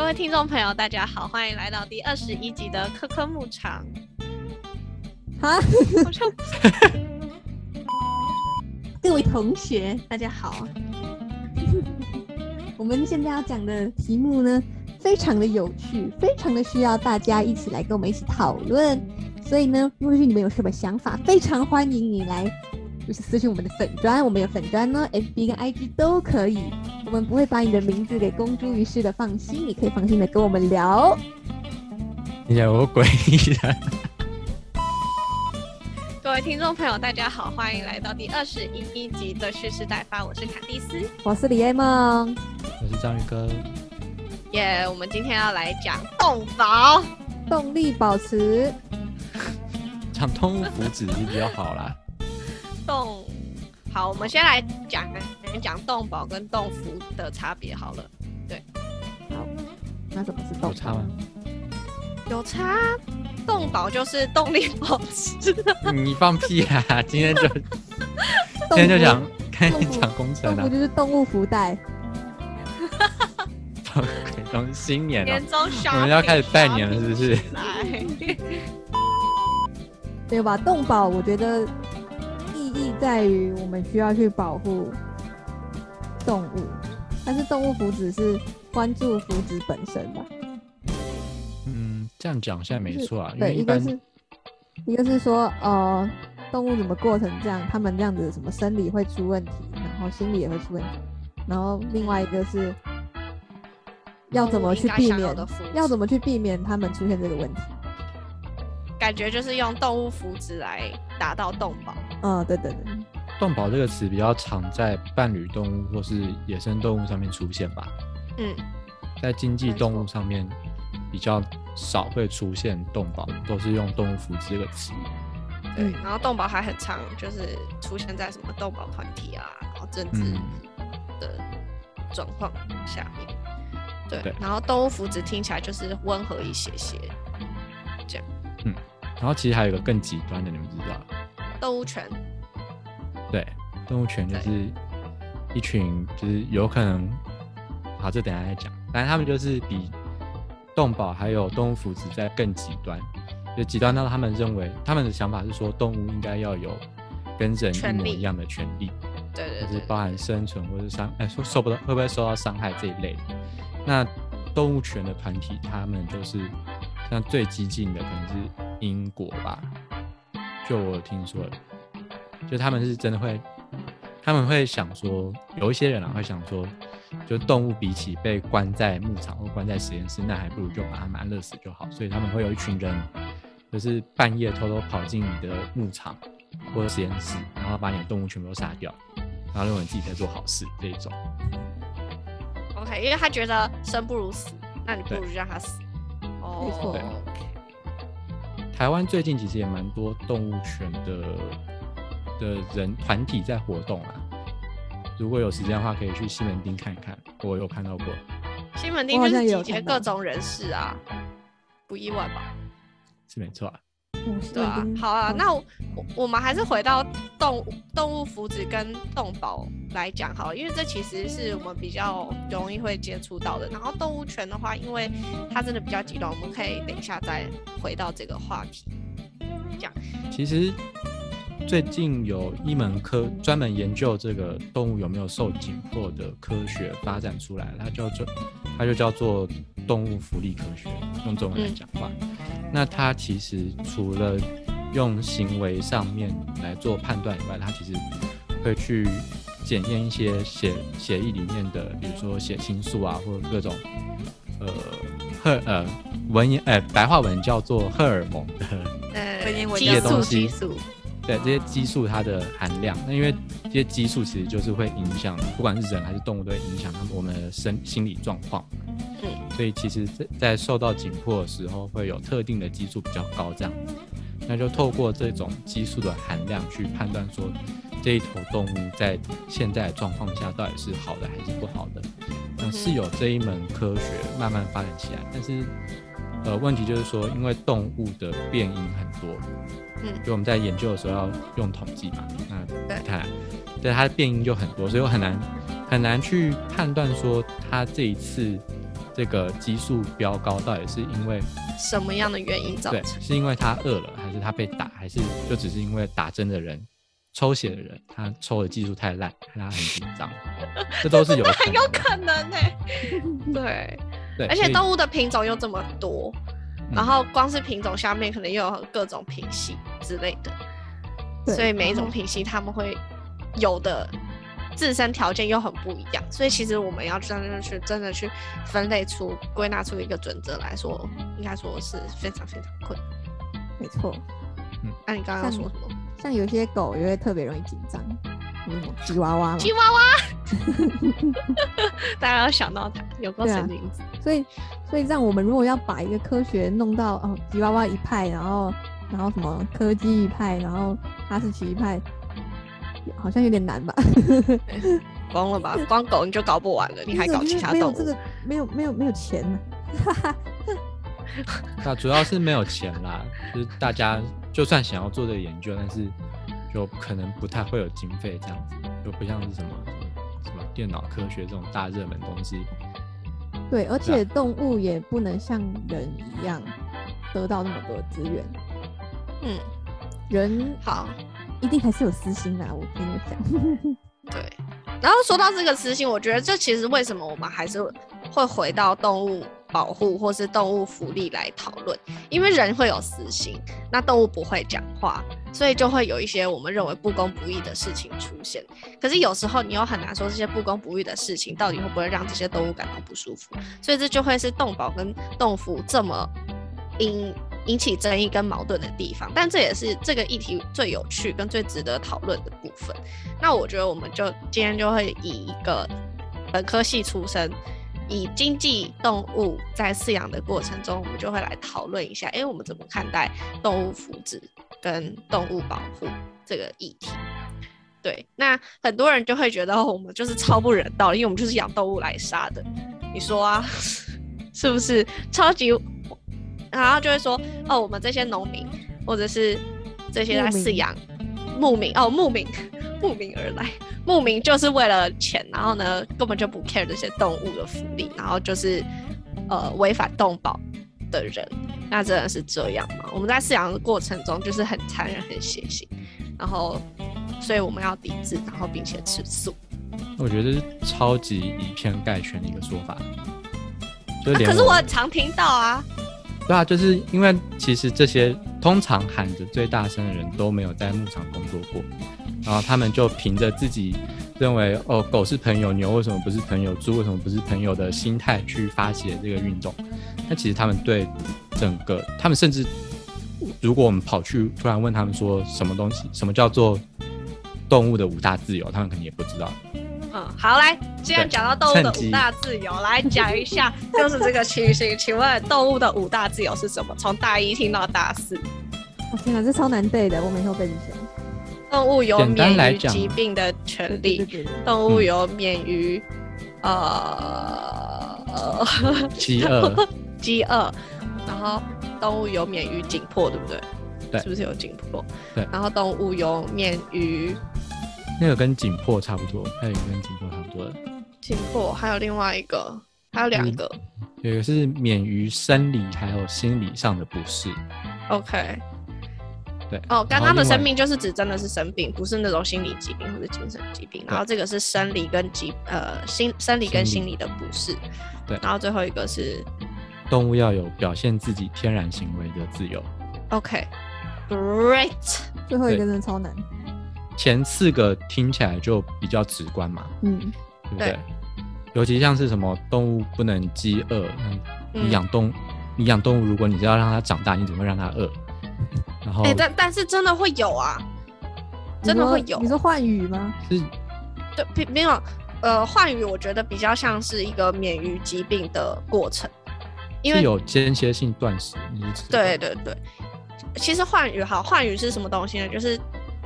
各位听众朋友，大家好，欢迎来到第二十一集的科科牧场。哈，我 就各位同学，大家好。我们现在要讲的题目呢，非常的有趣，非常的需要大家一起来跟我们一起讨论。所以呢，如果是你们有什么想法，非常欢迎你来，就是私信我们的粉砖，我们有粉砖呢，FB 跟 IG 都可以。我们不会把你的名字给公诸于世的，放心，你可以放心的跟我们聊。有诡异的。各位听众朋友，大家好，欢迎来到第二十一集的蓄势待发，我是卡蒂斯。我是李 A 梦，我是章鱼哥，耶、我们今天要来讲动保。动力保持。讲动物福祉是比较好啦。动好，我们先来讲讲动保跟动福的差别好了。对那什么是动有差吗？有差，动保就是动力保持。你放屁啊！今天就今天就物讲开始讲工程动物啊，就是动物福袋。从新年了年，终我们要开始拜年了是不是来没有吧？动保我觉得意义在于我们需要去保护动物，但是动物福祉是关注福祉本身吧？嗯，这样讲现在没错啊，因对，为一般一个是一个是说呃，动物怎么过成这样，他们这样子什么生理会出问题，然后心理也会出问题，然后另外一个是要怎么去避免要怎么去避免他们出现这个问题。感觉就是用动物福祉来达到动保。嗯，对对对，动保这个词比较常在伴侣动物或是野生动物上面出现吧，嗯，在经济动物上面比较少会出现动保，都是用动物福祉这个词。对。嗯然后动保还很常就是出现在什么动保团体啊，然后政治嗯的状况下面。对，对然后动物福祉听起来就是温和一些些，然后其实还有一个更极端的，你们知道？动物权，对，动物权就是一群就是有可能，好，这等一下再讲。反正他们就是比动保还有动物福祉在更极端，就极端到他们认为他们的想法是说，动物应该要有跟人一模一样的权利，对对对就是包含生存或者伤，哎，说受不到会不会受到伤害这一类的。那动物权的团体，他们就是像最激进的可能是英国吧，就我听说的，就他们是真的会，他们会想说，有一些人啊会想说，就动物比起被关在牧场或关在实验室，那还不如就把它们安乐死就好。所以他们会有一群人，就是半夜偷偷跑进你的牧场或者实验室，然后把你的动物全部都杀掉，然后认为自己在做好事这一种。OK，因为他觉得生不如死，那你不如就让他死。哦，没错对台湾最近其实也蛮多动物权的的人团体在活动啊。如果有时间的话，可以去西门町看一看，我有看到过。西门町就是集结各种人士啊，不意外吧？是没错啊。嗯对啊，好啊，那我我我们还是回到动物动物福祉跟动保来讲好了，因为这其实是我们比较容易会接触到的。然后动物权的话，因为它真的比较极端，我们可以等一下再回到这个话题讲。其实最近有一门科专门研究这个动物有没有受紧迫的科学发展出来，它叫做它就叫做动物福利科学，用中文来讲话。那它其实除了用行为上面来做判断以外，它其实会去检验一些血血液里面的，比如说血清素啊，或者各种呃荷呃文言呃白话文叫做荷尔蒙的呃文言文激素激素，对这些激素它的含量，那因为这些激素其实就是会影响，不管是人还是动物，都会影响他们我们的身心理状况。嗯，所以其实在，在受到紧迫的时候，会有特定的激素比较高，这样，那就透过这种激素的含量去判断说，这一头动物在现在的状况下到底是好的还是不好的。那是有这一门科学慢慢发展起来，但是呃，问题就是说，因为动物的变因很多，嗯就我们在研究的时候要用统计嘛，那对看，对它的变因就很多，所以我很难很难去判断说它这一次这个激素飙高，到底是因为什么样的原因造对，成？是因为他饿了，还是他被打，还是就只是因为打针的人、抽血的人，他抽的技术太烂，让他很紧张，这都是有可很有能的。可能呢、对，对，而且动物的品种又这么多，然嗯后光是品种下面可能又有各种品系之类的，所以每一种品系他们会有的自身条件又很不一样，所以其实我们要真的去真的去分类出、归纳出一个准则来说，应该说是非常非常困难。没错，嗯那、你刚刚要说什么？像有些狗也会特别容易紧张，嗯吉娃娃嘛，吉娃娃，大家要想到它有够对啊神经质。所以所以让我们如果要把一个科学弄到哦吉娃娃一派，然后然后什么柯基一派，然后哈士奇一派，好像有点难吧？疯了吧？光狗你就搞不完了，你还搞其他动物？没有这个没有没有没有钱呢、那主要是没有钱啦，就是大家就算想要做这个研究，但是就可能不太会有经费这样子，就不像是什么什么什么电脑科学这种大热门东西。对，而且动物也不能像人一样得到那么多资源，嗯，人好，一定还是有私心的啊，我跟你讲。对。然后说到这个私心，我觉得这其实为什么我们还是会回到动物保护或是动物福利来讨论，因为人会有私心，那动物不会讲话，所以就会有一些我们认为不公不义的事情出现。可是有时候你又很难说这些不公不义的事情到底会不会让这些动物感到不舒服，所以这就会是动保跟动福这么引引起争议跟矛盾的地方。但这也是这个议题最有趣跟最值得讨论的部分。那我觉得我们就今天就会以一个本科系出身，以经济动物在饲养的过程中，我们就会来讨论一下，哎，我们怎么看待动物福祉跟动物保护这个议题。对，那很多人就会觉得哦我们就是超不人道，因为我们就是养动物来杀的。你说啊，是不是超级？然后就会说哦，我们这些农民或者是这些在饲养牧民哦，牧民慕名而来，慕名就是为了钱，然后呢根本就不 care 这些动物的福利，然后就是呃违反动保的人，那真的是这样吗？我们在饲养的过程中就是很残忍、很血腥，然后所以我们要抵制，然后并且吃素。我觉得是超级以偏概全的一个说法。就啊、可是我很常听到啊，对啊，就是因为其实这些通常喊着最大声的人都没有在牧场工作过，然后他们就凭着自己认为哦狗是朋友，牛为什么不是朋友，猪为什么不是朋友的心态去发起了这个运动。那其实他们对整个，他们甚至如果我们跑去突然问他们说什么东西，什么叫做动物的五大自由，他们可能也不知道。嗯，好，来，既然讲到动物的五大自由，来讲一下，就是这个情形。请问动物的五大自由是什么？从大一听到大四，我、天哪，这超难背的，我每次都背不起来。动物有免于疾病的权利，对对对，动物嗯有免于、呃呃饥饿，饥饿，然后动物有免于紧迫，对不对？对是不是有紧迫？对然后动物有免于那个跟紧迫差不多，还有一个跟紧迫差不多的。紧迫，还有另外一个，还有两嗯个。有一个是免于生理还有心理上的不适，OK，对。哦，刚刚的生病就是指真的是生病，不是那种心理疾病或者精神疾病。然后这个是生理跟疾呃心生理跟心理的不适。对然后最后一个是动物要有表现自己天然行为的自由。OK，Great，、最后一个真的超难。前四个听起来就比较直观嘛，嗯，对不对？对。尤其像是什么动物不能饥饿，你养动你养动物，如果你是要让它长大，你怎么会让它饿？然后哎、但但是真的会有啊，真的会有。你说换语吗？是。对，没没有，呃，换语我觉得比较像是一个免于疾病的过程，因为有间歇性断食，对对对，其实换羽好，换羽是什么东西呢？就是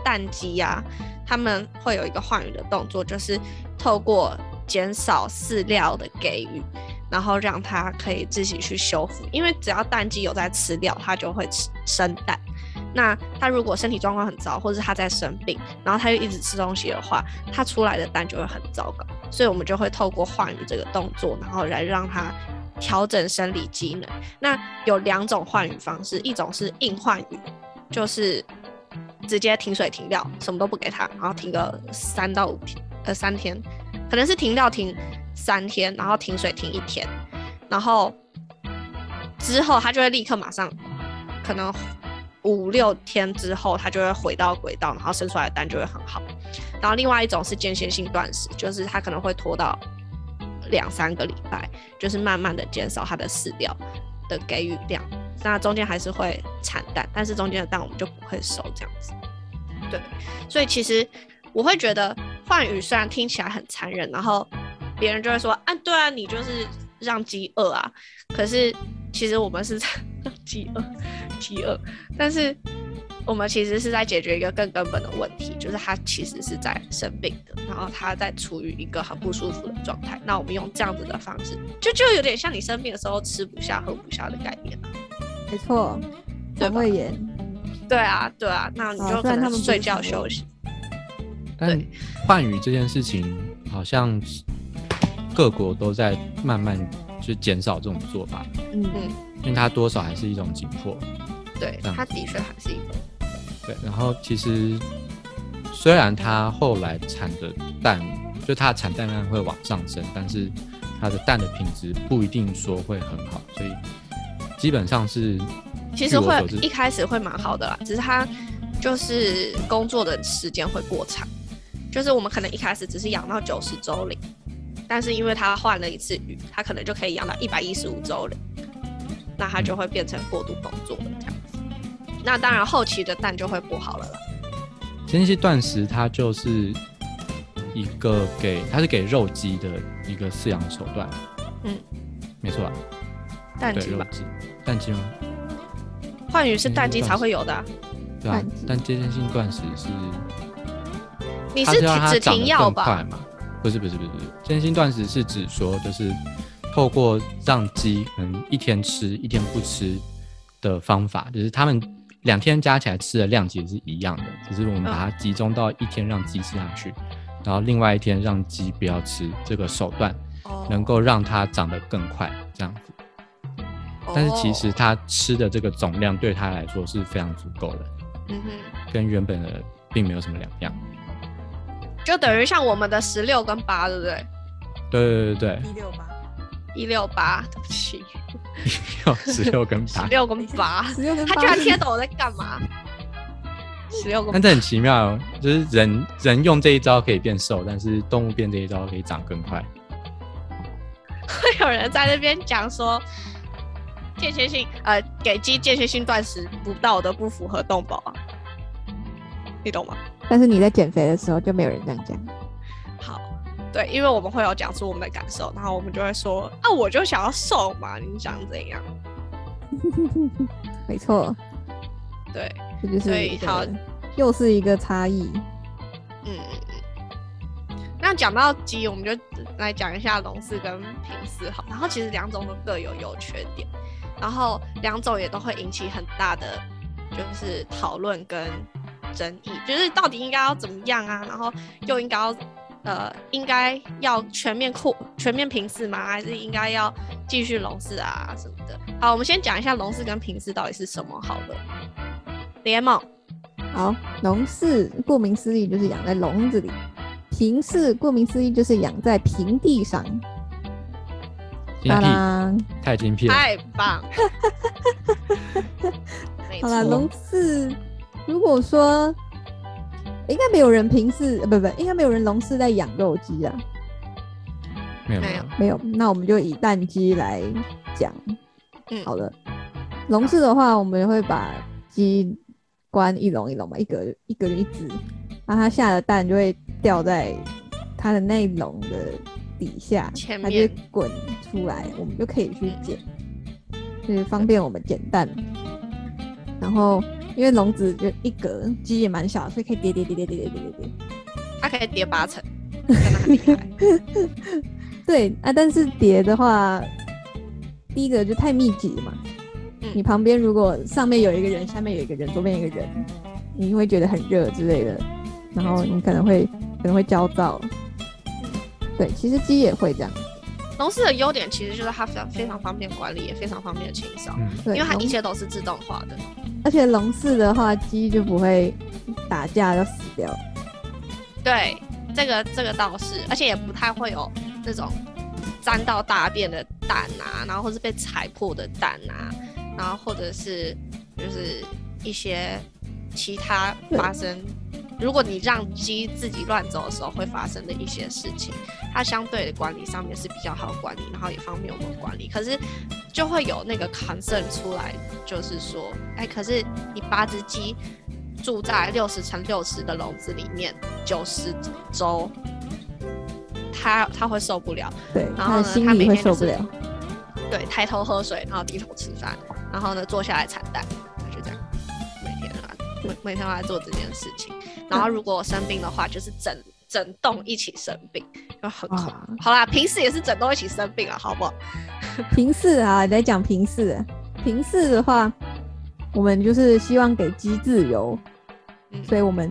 蛋鸡呀、他们会有一个换羽的动作，就是透过减少饲料的给予，然后让它可以自己去修复。因为只要蛋鸡有在吃料，它就会吃生蛋。那它如果身体状况很糟，或者是它在生病，然后它又一直吃东西的话，它出来的蛋就会很糟糕。所以我们就会透过换羽这个动作，然后来让它调整生理机能。那有两种换羽方式，一种是硬换羽，就是直接停水停料，什么都不给他，然后停个三到五天，呃，三天，可能是停料停三天，然后停水停一天，然后之后他就会立刻马上，可能五六天之后，他就会回到轨道，然后生出来的蛋就会很好。然后另外一种是间歇性断食，就是他可能会拖到两三个礼拜，就是慢慢的减少它的饲料的给予量。那中间还是会产蛋，但是中间的蛋我们就不会收这样子。对，所以其实我会觉得换羽虽然听起来很残忍，然后别人就会说啊，对啊，你就是让饥饿啊。可是其实我们是在 让饥饿，饥饿，但是我们其实是在解决一个更根本的问题，就是他其实是在生病的，然后他在处于一个很不舒服的状态。那我们用这样子的方式，就就有点像你生病的时候吃不下、喝不下的概念啊。没错，对胃炎，对啊，对啊，那你哦就可虽然他们睡觉休息。但换羽这件事情，好像各国都在慢慢去减少这种做法，嗯嗯因为它多少还是一种紧迫。对，它的确还是一种。对，然后其实虽然它后来产的蛋，就它的产蛋量会往上升，但是它的蛋的品质不一定说会很好，所以基本上是其实会一开始会蛮好的啦，只是它就是工作的时间会过长，就是我们可能一开始只是养到九十周龄，但是因为它换了一次鱼，它可能就可以养到一百一十五周龄，那它就会变成过度工作了这样子。那当然后期的蛋就会不好了啦。间歇断食，它就是一个给它是给肉鸡的一个饲养手段。嗯，没错啊，蛋鸡吧，对肉鸡，蛋鸡吗？换羽是蛋鸡才会有的啊、对啊，但间歇性断食是你是它要让它只长得停药吧更快？嘛？不是不是不是不是，间歇性断食是指说就是透过让鸡可能一天吃一天不吃的方法，就是他们两天加起来吃的量其实是一样的，只是我们把它集中到一天让鸡吃下去，然后另外一天让鸡不要吃，这个手段哦能够让它长得更快，这样子。但是其实哦它吃的这个总量对它来说是非常足够的，嗯哼。跟原本的并没有什么两样。就等于像我们的十六跟八，对不对？对对对一六八，一六八，对不起，对，十六跟八，十六跟八，十六跟八。他居然贴懂我在干嘛？十六跟八，但这很奇妙哦，就是人人用这一招可以变瘦，但是动物变这一招可以长更快。会有人在那边讲说，间歇性呃给鸡间歇性断食不到的不符合动保啊，你懂吗？但是你在减肥的时候就没有人这样讲，好，对，因为我们会有讲出我们的感受，然后我们就会说啊，我就想要瘦嘛，你想怎样？没错，对，这就是所以好又是一个差异。嗯嗯嗯。那讲到鸡，我们就来讲一下笼饲跟平饲好。然后其实两种都各有优缺点，然后两种也都会引起很大的就是讨论跟争议，就是到底应该要怎么样啊？然后又应该要呃应该要全面扩全面平饲吗？还是应该要继续笼饲啊什么的？好，我们先讲一下笼饲跟平饲到底是什么好了。联盟好，笼饲顾名思义就是养在笼子里，平饲顾名思义就是养在平地上。当精辟，太精辟了。太棒 好啦，错笼饲如果说应该没有人平饲，呃不不，应该没有人笼饲在养肉鸡啊。没有没有没有，那我们就以蛋鸡来讲。嗯好了，笼饲的话，我们会把鸡关一笼一笼嘛，一格一格就一只，然后它下的蛋就会掉在它的那一笼的底下，前它就滚出来，我们就可以去捡，就是方便我们捡蛋。然后因为笼子就一格，鸡也蛮小，所以可以叠叠叠叠叠叠叠叠叠。它可以叠八层，真的很厉害。对啊，但是叠的话，第一个就太密集了嘛。嗯你旁边如果上面有一个人，下面有一个人，左边有一个人，你会觉得很热之类的，然后你可能会可能会焦躁。对，其实鸡也会这样。笼式的优点其实就是它非常非常方便管理，也非常方便清扫，因为它一切都是自动化的。而且龙式的话，鸡就不会打架就死掉。对，这个这个倒是，而且也不太会有那种沾到大便的蛋啊，然后或是被踩破的蛋啊，然后或者是就是一些其他发生，如果你让鸡自己乱走的时候会发生的一些事情，它相对的管理上面是比较好管理，然后也方便我们管理。可是就会有那个 concern 出来，就是说，哎，可是你八只鸡住在六十乘六十的笼子里面九十周，它它会受不了。对，然后呢他的心他里会受不每天就是了。对，抬头喝水，然后低头吃饭，然后呢坐下来产蛋，就这样，每天啊每每天都在做这件事情。然后如果我生病的话，就是整整栋一起生病，就很恐哇，好啦，平时也是整栋一起生病啊，好不好？平视啊，来讲平视。平视的话，我们就是希望给鸡自由，嗯所以我们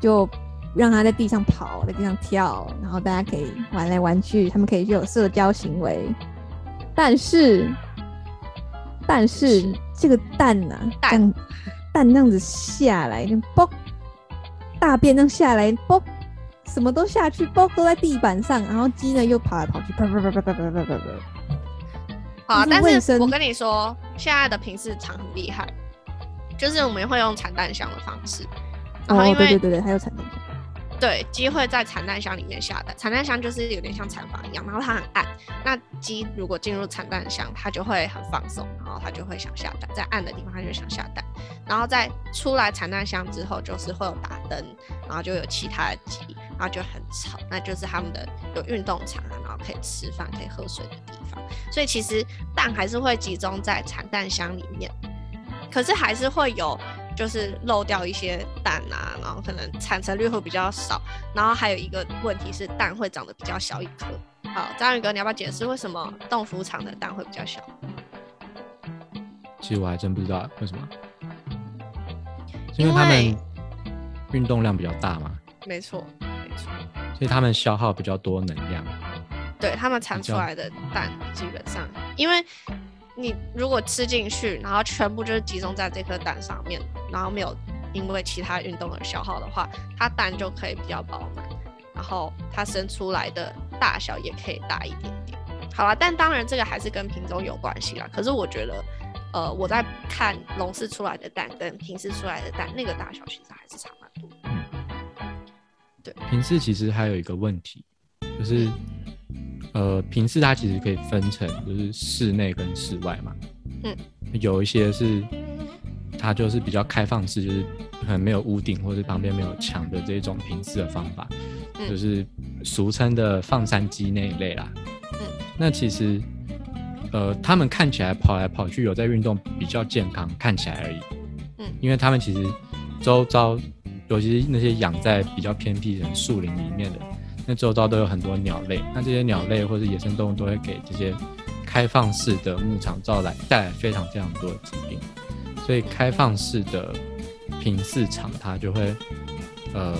就让它在地上跑，在地上跳，然后大家可以玩来玩去，他们可以就有社交行为。但是，但是是这个蛋呐、蛋蛋那样子下来，就啵，大便这样下来，包，什么都下去，包都在地板上，然后鸡呢又跑来跑去，啪啪啪啪啪啪啪啪啪。好但是我跟你说，现在的平市场很厉害，就是我们会用产蛋箱的方式，然后哦，因为对对对对，还有产蛋箱。对，鸡会在产蛋箱里面下蛋，产蛋箱就是有点像产房一样，然后它很暗。那鸡如果进入产蛋箱，它就会很放松，然后它就会想下蛋，在暗的地方它就想下蛋。然后在出来产蛋箱之后，就是会有打灯，然后就有其他的鸡，然后就很吵，那就是他们的有运动场啊，然后可以吃饭、可以喝水的地方。所以其实蛋还是会集中在产蛋箱里面，可是还是会有。就是漏掉一些蛋啊，然后可能产成率会比较少，然后还有一个问题是蛋会长得比较小一颗。好，章鱼哥，你要不要解释为什么动物场的蛋会比较小？其实我还真不知道为什么，因为他们运动量比较大嘛，没错，没错，所以他们消耗比较多能量。对他们产出来的蛋基本上，因为你如果吃进去，然后全部就是集中在这颗蛋上面，然后没有因为其他运动而消耗的话，它蛋就可以比较饱满，然后它生出来的大小也可以大一点点。好啦，但当然这个还是跟品种有关系啦。可是我觉得，呃，我在看笼式出来的蛋跟平时出来的蛋，那个大小其实还是差蛮多对。平视其实还有一个问题，就是呃，平视它其实可以分成就是室内跟室外嘛。嗯，有一些是它就是比较开放式，就是可能没有屋顶或者旁边没有墙的这种平视的方法，嗯就是俗称的放山鸡那一类啦。嗯，那其实呃，他们看起来跑来跑去有在运动，比较健康，看起来而已。嗯因为他们其实周遭，尤其是那些养在比较偏僻的树林里面的，那周遭都有很多鸟类。那这些鸟类或者野生动物都会给这些开放式的牧场招来带来非常非常多的疾病，所以开放式的平饲场它就会呃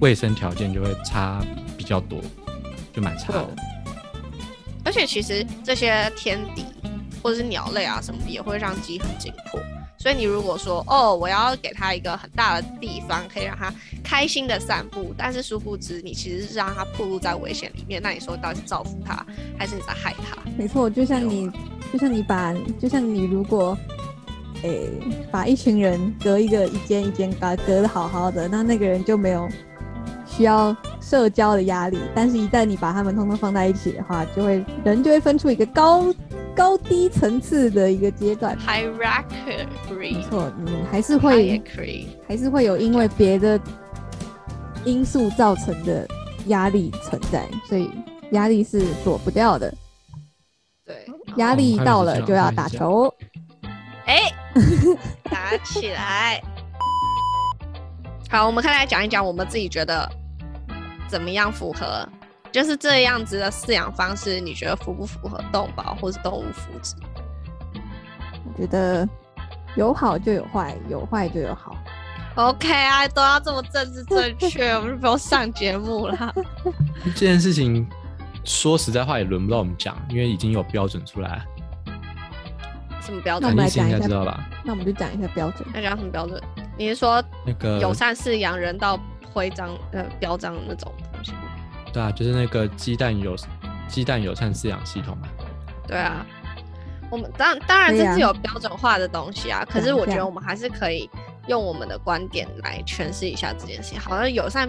卫生条件就会差比较多，就蛮差的。而且其实这些天敌或者是鸟类啊什么的，也会让鸡很紧迫。所以你如果说哦，我要给他一个很大的地方，可以让他开心的散步，但是殊不知你其实是让他暴露在危险里面。那你说到底是造福他，还是你在害他？没错，就像你，就像你把，就像你如果，诶、把一群人隔一个一间一间隔隔的好好的，那那个人就没有需要社交的压力。但是，一旦你把他们通通放在一起的话，就会人就会分出一个高高低层次的一个阶段。没 hierarchy，错，嗯还是会还是会有因为别的因素造成的压力存在，所以压力是躲不掉的。对，压力到了就要打球。哎，打起来！好，我们可以来讲一讲我们自己觉得怎么样符合，就是这样子的饲养方式，你觉得符不符合动保或是动物福祉？我觉得有好就有坏，有坏就有好。OK 啊，都要这么政治正确，我们就不用上节目了。这件事情说实在话也轮不到我们讲，因为已经有标准出来，什么标那我们来讲一下知道吧？那我们就讲一下标准。要讲什么标准？你是说那个友善饲养人道徽章呃标章那种？对啊，就是那个鸡蛋友鸡蛋友善饲养系统嘛。对啊，我们当当然这是有标准化的东西啊，可是我觉得我们还是可以用我们的观点来诠释一下这件事情。好像友善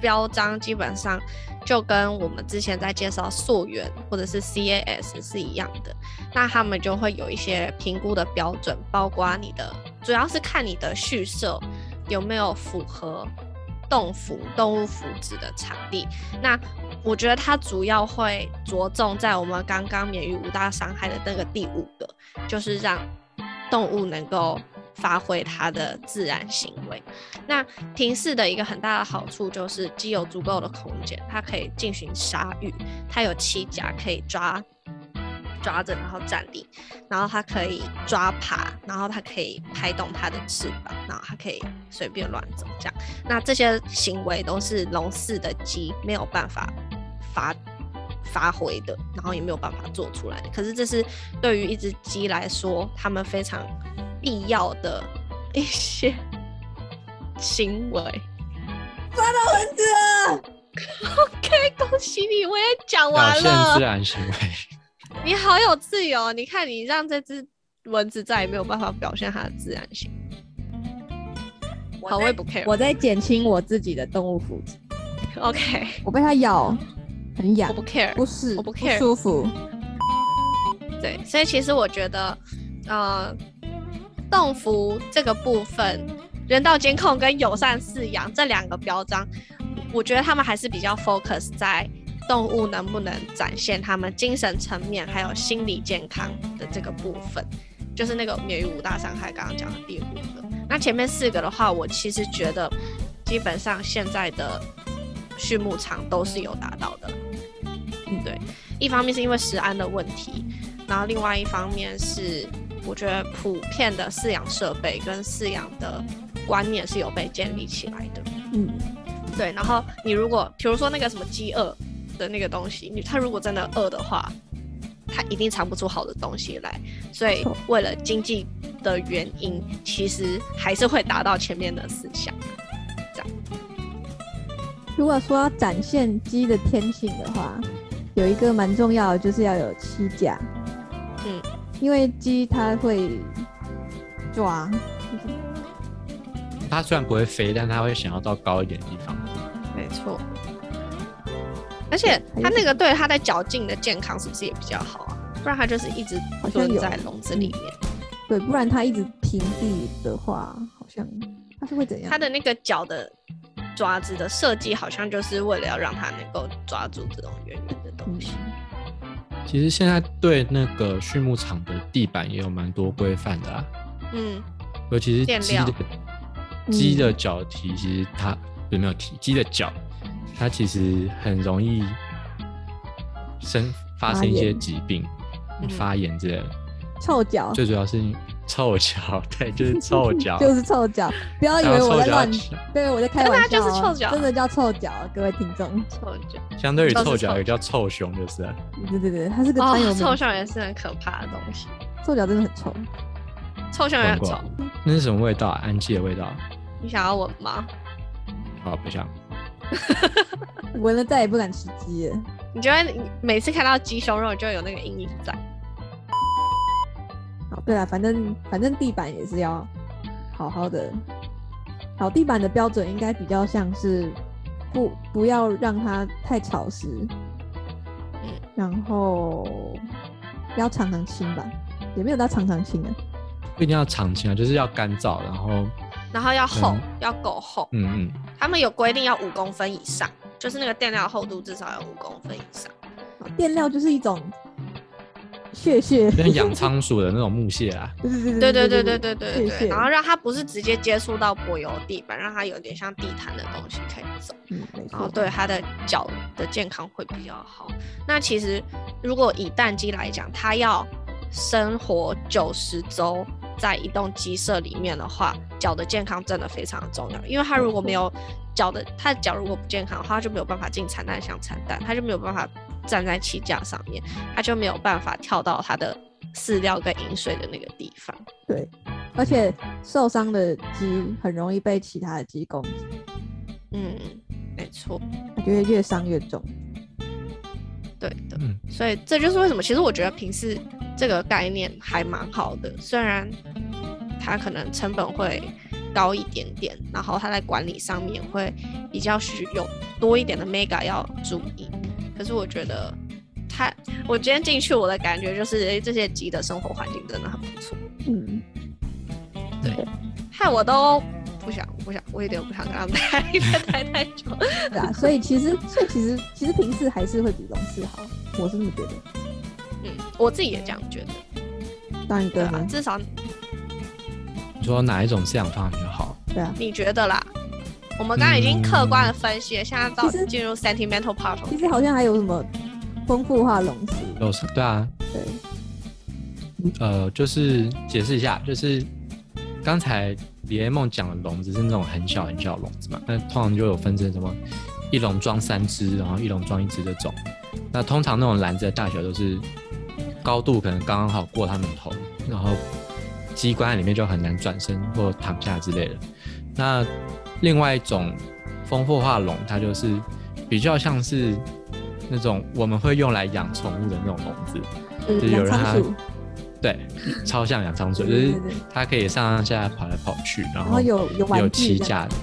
标章基本上就跟我们之前在介绍溯源或者是 CAS 是一样的，那他们就会有一些评估的标准，包括你的主要是看你的畜舍有没有符合动福动物福祉的场地。那我觉得它主要会着重在我们刚刚免于五大伤害的那个第五个，就是让动物能够发挥它的自然行为。那平视的一个很大的好处就是既有足够的空间，它可以进行杀育，它有栖甲可以抓抓着然后站立，然后它可以抓爬，然后它可以拍动它的翅膀，然后它可以随便乱走这样。那这些行为都是笼饲的鸡没有办法发发挥的，然后也没有办法做出来的。可是这是对于一只鸡来说，它们非常必要的一些 行为。抓到蚊子了，OK，恭喜你，我也讲表现完了自。然行为，你好有自由，你看你让这只蚊子再也没有办法表现它的自然性。好，我也不 care。我在减轻我自己的动物福祉。OK，我被它咬，很痒我，不 care。不是我不 care 舒服。对，所以其实我觉得，呃，动服这个部分，人道监控跟友善饲养这两个标章，我觉得他们还是比较 focus 在动物能不能展现他们精神层面还有心理健康的这个部分，就是那个免于五大伤害刚刚讲的第五个。那前面四个的话，我其实觉得基本上现在的畜牧场都是有达到的。嗯，对，一方面是因为食安的问题，然后另外一方面是我觉得普遍的饲养设备跟饲养的观念是有被建立起来的。嗯，对，然后你如果比如说那个什么饥饿的那个东西，你他如果真的饿的话，他一定尝不出好的东西来。所以为了经济的原因，其实还是会达到前面的思想。如果说要展现鸡的天性的话，有一个蛮重要的，就是要有栖架。嗯，因为鸡它会抓，它虽然不会飞，但它会想要到高一点的地方。没错。而且它那个对它的脚劲的健康是不是也比较好啊？不然它就是一直蹲在笼子里面。对，不然它一直平地的话，好像它是会怎样？它的那个脚的爪子的设计，好像就是为了要让它能够抓住这种圆圆的东嗯西。其实现在对那个畜牧场的地板也有蛮多规范的啊，嗯，尤其是鸡的鸡的脚蹄，其实它有没有蹄，鸡的脚它其实很容易生发生一些疾病，嗯发炎之类的。臭脚，最主要是臭脚，对，就是臭脚，就是臭脚，不要以为我在乱，对，我在开玩笑、就是臭脚真的叫臭脚，各位听众。臭脚 相对于臭脚臭也叫臭熊就是了。对对对，它是个哦专有，名臭熊也是很可怕的东西，臭脚真的很臭。臭熊也很臭。那是什么味道啊？氨气的味道？你想要闻吗？好，不想。闻了再也不敢吃鸡了。你觉得每次看到鸡胸肉就会有那个阴影在？好，对了，反正反正地板也是要好好的。好，地板的标准应该比较像是不不要让它太潮湿，嗯，然后要常常清吧，也没有到常常清啊。不一定要常清啊，就是要干燥，然后然后要厚嗯，要够厚。嗯嗯，他们有规定要五公分以上，就是那个垫料厚度至少要五公分以上。好垫料就是一种屑屑，就像养仓鼠的那种木屑啊，对对对对对对对然后让它不是直接接触到柏油地板，让它有点像地毯的东西可以走。嗯，没然后错，对它的脚的健康会比较好。那其实如果以蛋鸡来讲，它要生活九十周在一栋鸡舍里面的话，脚的健康真的非常的重要。因为它如果没有脚的，它的脚如果不健康的话，它就没有办法进产蛋箱产蛋，它就没有办法站在气架上面，它就没有办法跳到它的饲料跟饮水的那个地方。对，而且受伤的鸡很容易被其他的鸡攻击，嗯，没错，它就会越伤越重。对的。嗯，所以这就是为什么，其实我觉得平视这个概念还蛮好的，虽然它可能成本会高一点点，然后它在管理上面会比较需有多一点的 mega 要注意，可是我觉得它，我今天进去我的感觉就是，诶这些鸡的生活环境真的很不错，嗯，对害我都不想不想，我有点不想跟他们待待太久。对啊，所以其实，所以其实，其实平时还是会比笼饲好，我是这么觉得。嗯，我自己也这样觉得，当然对啊，至少你说哪一种饲养方法比较好？对啊，你觉得啦？我们刚刚已经客观的分析了，现在到进入 sentimental part。其实好像还有什么丰富化龙饲，有时对啊，对，呃，就是解释一下，就是刚才李 A 梦讲的笼子是那种很小很小的笼子嘛，那通常就有分成什么一笼装三只，然后一笼装一只这种。那通常那种篮子的大小都是高度可能刚刚好过他们头，然后机关里面就很难转身或躺下之类的。那另外一种丰富化笼，它就是比较像是那种我们会用来养宠物的那种笼子，就有人他对，超像养仓鼠，就是它可以上上下下跑来跑去，然然后后有有玩有具这样。栖架的，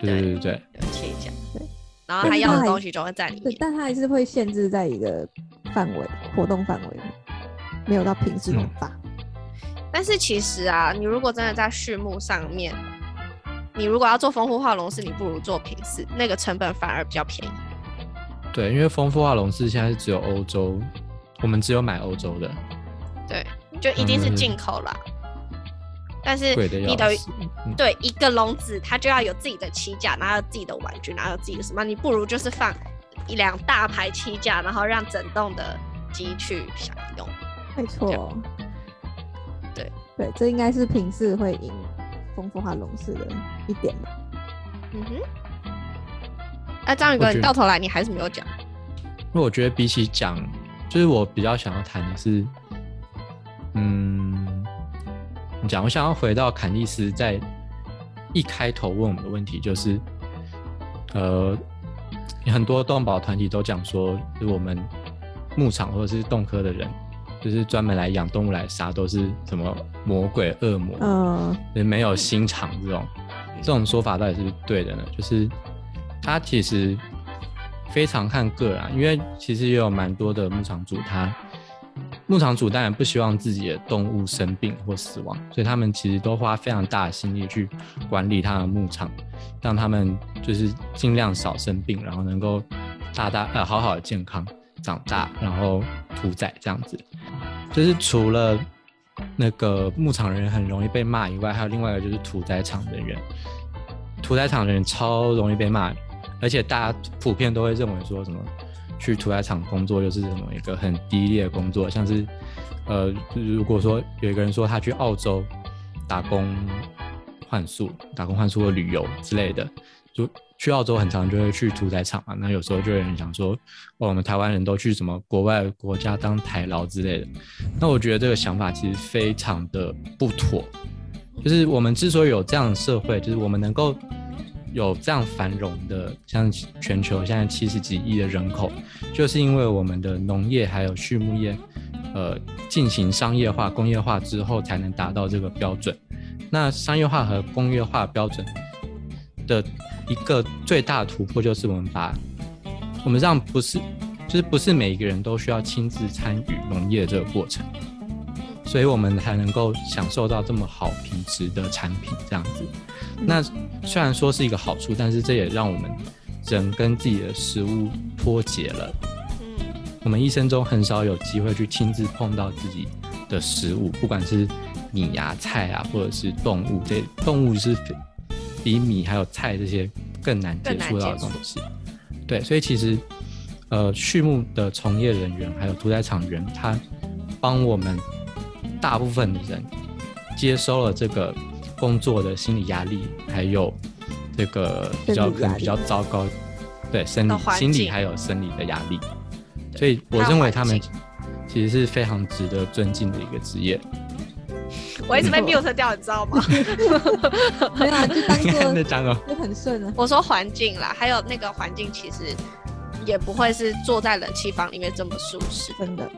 对对对对，有切讲，对，然后它要的东西就会在里，面。但它还是会限制在一个范围活动范围，没有到平时那么大。但是其实啊，你如果真的在畜牧上面，你如果要做丰富化笼式，你不如做平饲，那个成本反而比较便宜。对，因为丰富化笼式现在是只有欧洲，我们只有买欧洲的，对，就一定是嗯进口啦。但是你的对一个笼子，它就要有自己的起架，然后有自己的玩具，然后有自己的什么，你不如就是放一两大排起架，然后让整栋的鸡去享用。没这错，对对，这应该是平视会赢丰富化笼式的一点吧。嗯哼。那章鱼哥，你到头来你还是没有讲。因为我觉得比起讲，就是我比较想要谈的是，嗯，你讲，我想要回到坎利斯在一开头问我们的问题，就是，呃，很多动保团体都讲说，就是我们牧场或者是动科的人，就是专门来养动物来杀，都是什么魔鬼、恶魔，嗯，就是没有心肠这种，这种说法到底是不是对的呢？就是他其实非常看个人、啊，因为其实也有蛮多的牧场主，他牧场主当然不希望自己的动物生病或死亡，所以他们其实都花非常大的心力去管理他的牧场，让他们就是尽量少生病，然后能够大大呃好好的健康长大，然后屠宰这样子。就是除了那个牧场人很容易被骂以外，还有另外一个就是屠宰场的人，屠宰场的人超容易被骂，而且大家普遍都会认为说什么去屠宰场工作就是什么一个很低劣的工作，像是呃，如果说有一个人说他去澳洲打工换宿、打工换宿或旅游之类的，就去澳洲很常就会去屠宰场嘛，那有时候就有人想说，哦，我们台湾人都去什么国外国家当台劳之类的，那我觉得这个想法其实非常的不妥。就是我们之所以有这样的社会，就是我们能够有这样繁荣的，像全球现在七十几亿的人口，就是因为我们的农业还有畜牧业，呃，进行商业化、工业化之后，才能达到这个标准。那商业化和工业化标准的一个最大突破，就是我们把我们让不是，就是不是每一个人都需要亲自参与农业这个过程，所以我们才能够享受到这么好品质的产品这样子。那虽然说是一个好处，但是这也让我们人跟自己的食物脱节了。嗯，我们一生中很少有机会去亲自碰到自己的食物，不管是米呀、菜啊，或者是动物，这动物是比米还有菜这些更难接触到的东西。对，所以其实呃，畜牧的从业人员还有屠宰场人，他帮我们大部分的人接收了这个工作的心理压力，还有这个比较可能比较糟糕，对生理心理还有生理的压力。所以我认为他们其实是非常值得尊敬的一个职业。我一直被 mute 掉，你知道吗？没有啊，就当做那张哦，就很顺啊。我说环境啦，还有那个环境其实也不会是坐在冷气房里面这么舒适。真的，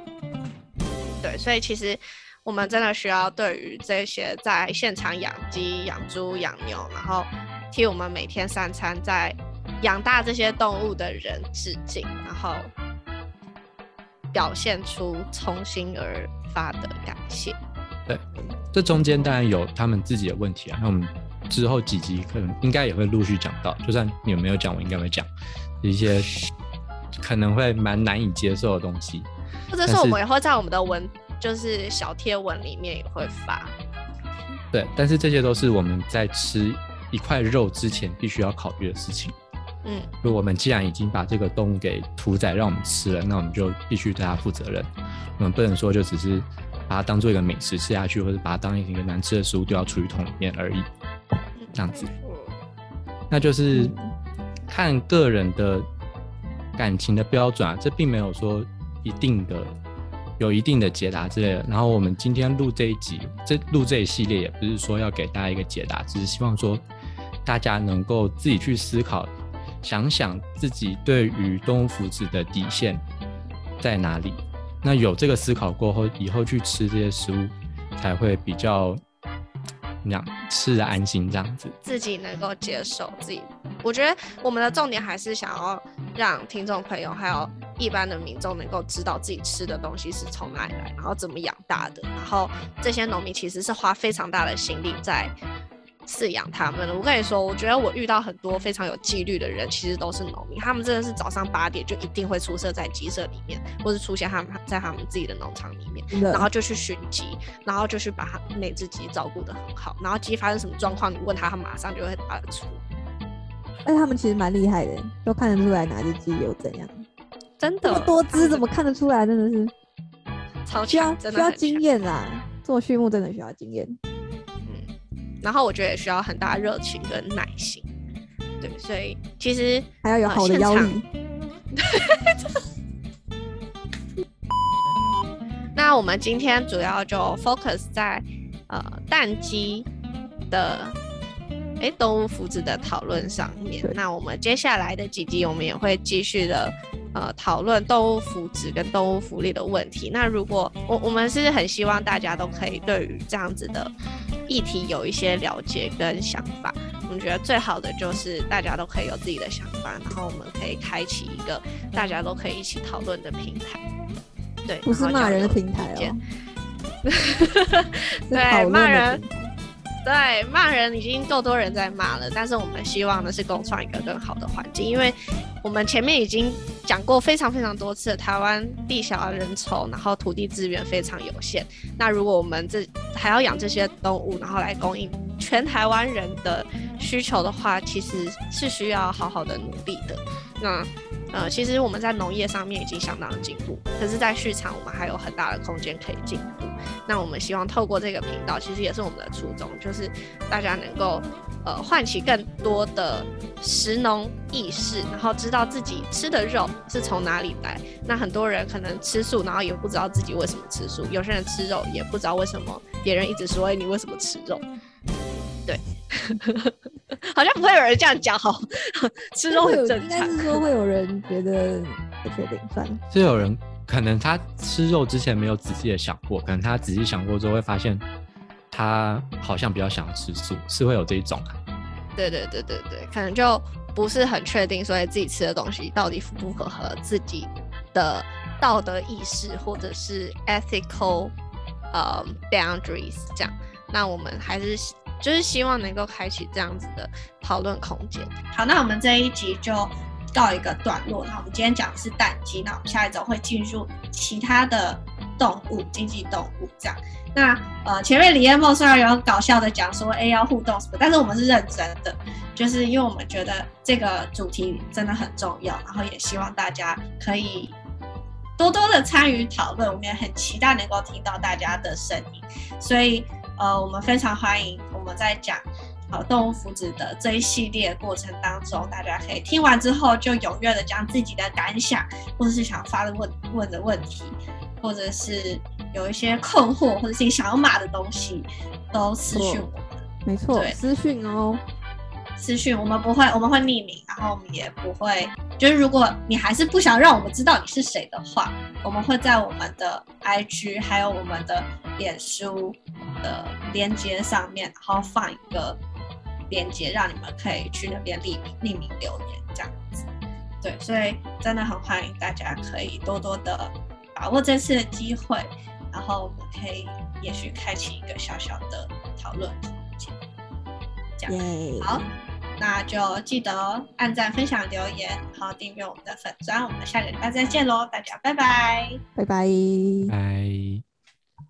对，所以其实我们真的需要对于这些在现场养鸡、养猪、养牛，然后替我们每天三餐在养大这些动物的人致敬，然后表现出从心而发的感谢。对这中间当然有他们自己的问题啊。那我们之后几集可能应该也会陆续讲到，就算你们没有讲，我应该会讲一些可能会蛮难以接受的东西。或者是我们也会在我们的文，就是小贴文里面也会发。对，但是这些都是我们在吃一块肉之前必须要考虑的事情。嗯，就我们既然已经把这个动物给屠宰让我们吃了，那我们就必须对它负责任。我们不能说就只是把它当做一个美食吃下去，或者把它当一个难吃的食物丢到厨余桶里面而已。这样子，那就是嗯看个人的感情的标准啊，这并没有说一定的有一定的解答之类的。然后我们今天录这一集，这录这一系列也不是说要给大家一个解答，只是希望说大家能够自己去思考，想想自己对于动物福祉的底线在哪里。那有这个思考过后，以后去吃这些食物才会比较，那样吃的安心这样子。自己能够接受自己。我觉得我们的重点还是想要让听众朋友还有一般的民众能够知道自己吃的东西是从哪里来，然后怎么养大的。然后这些农民其实是花非常大的心力在饲养他们的。我跟你说，我觉得我遇到很多非常有纪律的人，其实都是农民，他们真的是早上八点就一定会出现在鸡舍里面，或是出现他们在他们自己的农场里面。然后就去寻鸡，然后就去把它那只鸡照顾得很好，然后鸡发生什么状况，你问他，他马上就会答得出。但是他们其实蛮厉害的，都看得出来哪只鸡有怎样。真的多只怎么看得出来？真的是超需要强，真的需要经强。验啦。做畜牧真的需要经验。然后我觉得也需要很大的热情跟耐心。对，所以其实还要有呃好的腰力。那我们今天主要就 focus 在呃蛋鸡的诶动物福祉的讨论上面。那我们接下来的几集，我们也会继续的呃讨论动物福祉跟动物福利的问题。那如果我我们是很希望大家都可以对于这样子的议题有一些了解跟想法。我们觉得最好的就是大家都可以有自己的想法，然后我们可以开启一个大家都可以一起讨论的平台。对，不是骂人的平台哦，对，骂人对，骂人已经够多人在骂了，但是我们希望的是共创一个更好的环境，因为我们前面已经讲过非常非常多次，台湾地小人稠，然后土地资源非常有限。那如果我们这还要养这些动物，然后来供应全台湾人的需求的话，其实是需要好好的努力的。那呃，其实我们在农业上面已经相当的进步，可是，在畜产我们还有很大的空间可以进步。那我们希望透过这个频道，其实也是我们的初衷，就是大家能够呃唤起更多的食农意识，然后知道自己吃的肉是从哪里来。那很多人可能吃素，然后也不知道自己为什么吃素；有些人吃肉也不知道为什么别人一直说：“哎、你为什么吃肉？”对，好像不会有人这样讲哈，吃肉会有很正常。应该是说会有人觉得不确定，算了。是有人可能他吃肉之前没有仔细的想过，可能他仔细想过之后会发现，他好像比较想要吃素，是会有这一种啊。对对对对对，可能就不是很确定，所以自己吃的东西到底符不符合自己的道德意识或者是 ethical 呃 boundaries 这样。那我们还是希就是希望能够开启这样子的讨论空间。好，那我们这一集就告一个段落。那我们今天讲的是蛋鸡，那我们下一周会进入其他的动物，经济动物这样。那呃，前面李彦梦虽然有搞笑的讲说，哎，要互动什么，但是我们是认真的，就是因为我们觉得这个主题真的很重要，然后也希望大家可以多多的参与讨论，我们也很期待能够听到大家的声音，所以呃，我们非常欢迎我们在讲呃动物福祉的这一系列过程当中，大家可以听完之后就踊跃的将自己的感想，或者是想发的问问的问题，或者是有一些困惑，或者是你想要骂的东西，都私讯我们。没错，对私讯哦。私讯，我们不会，我们会匿名，然后我们也不会，就是如果你还是不想让我们知道你是谁的话，我们会在我们的 IG 还有我们的脸书的连接上面，然后放一个链接，让你们可以去那边匿名匿名留言这样子。对，所以真的很欢迎大家可以多多的把握这次的机会，然后我们可以也许开启一个小小的讨论空间。这样。耶，好，那就记得按赞、分享、留言，然后订阅我们的粉砖。我们下个礼拜再见喽，大家拜拜。拜拜。拜。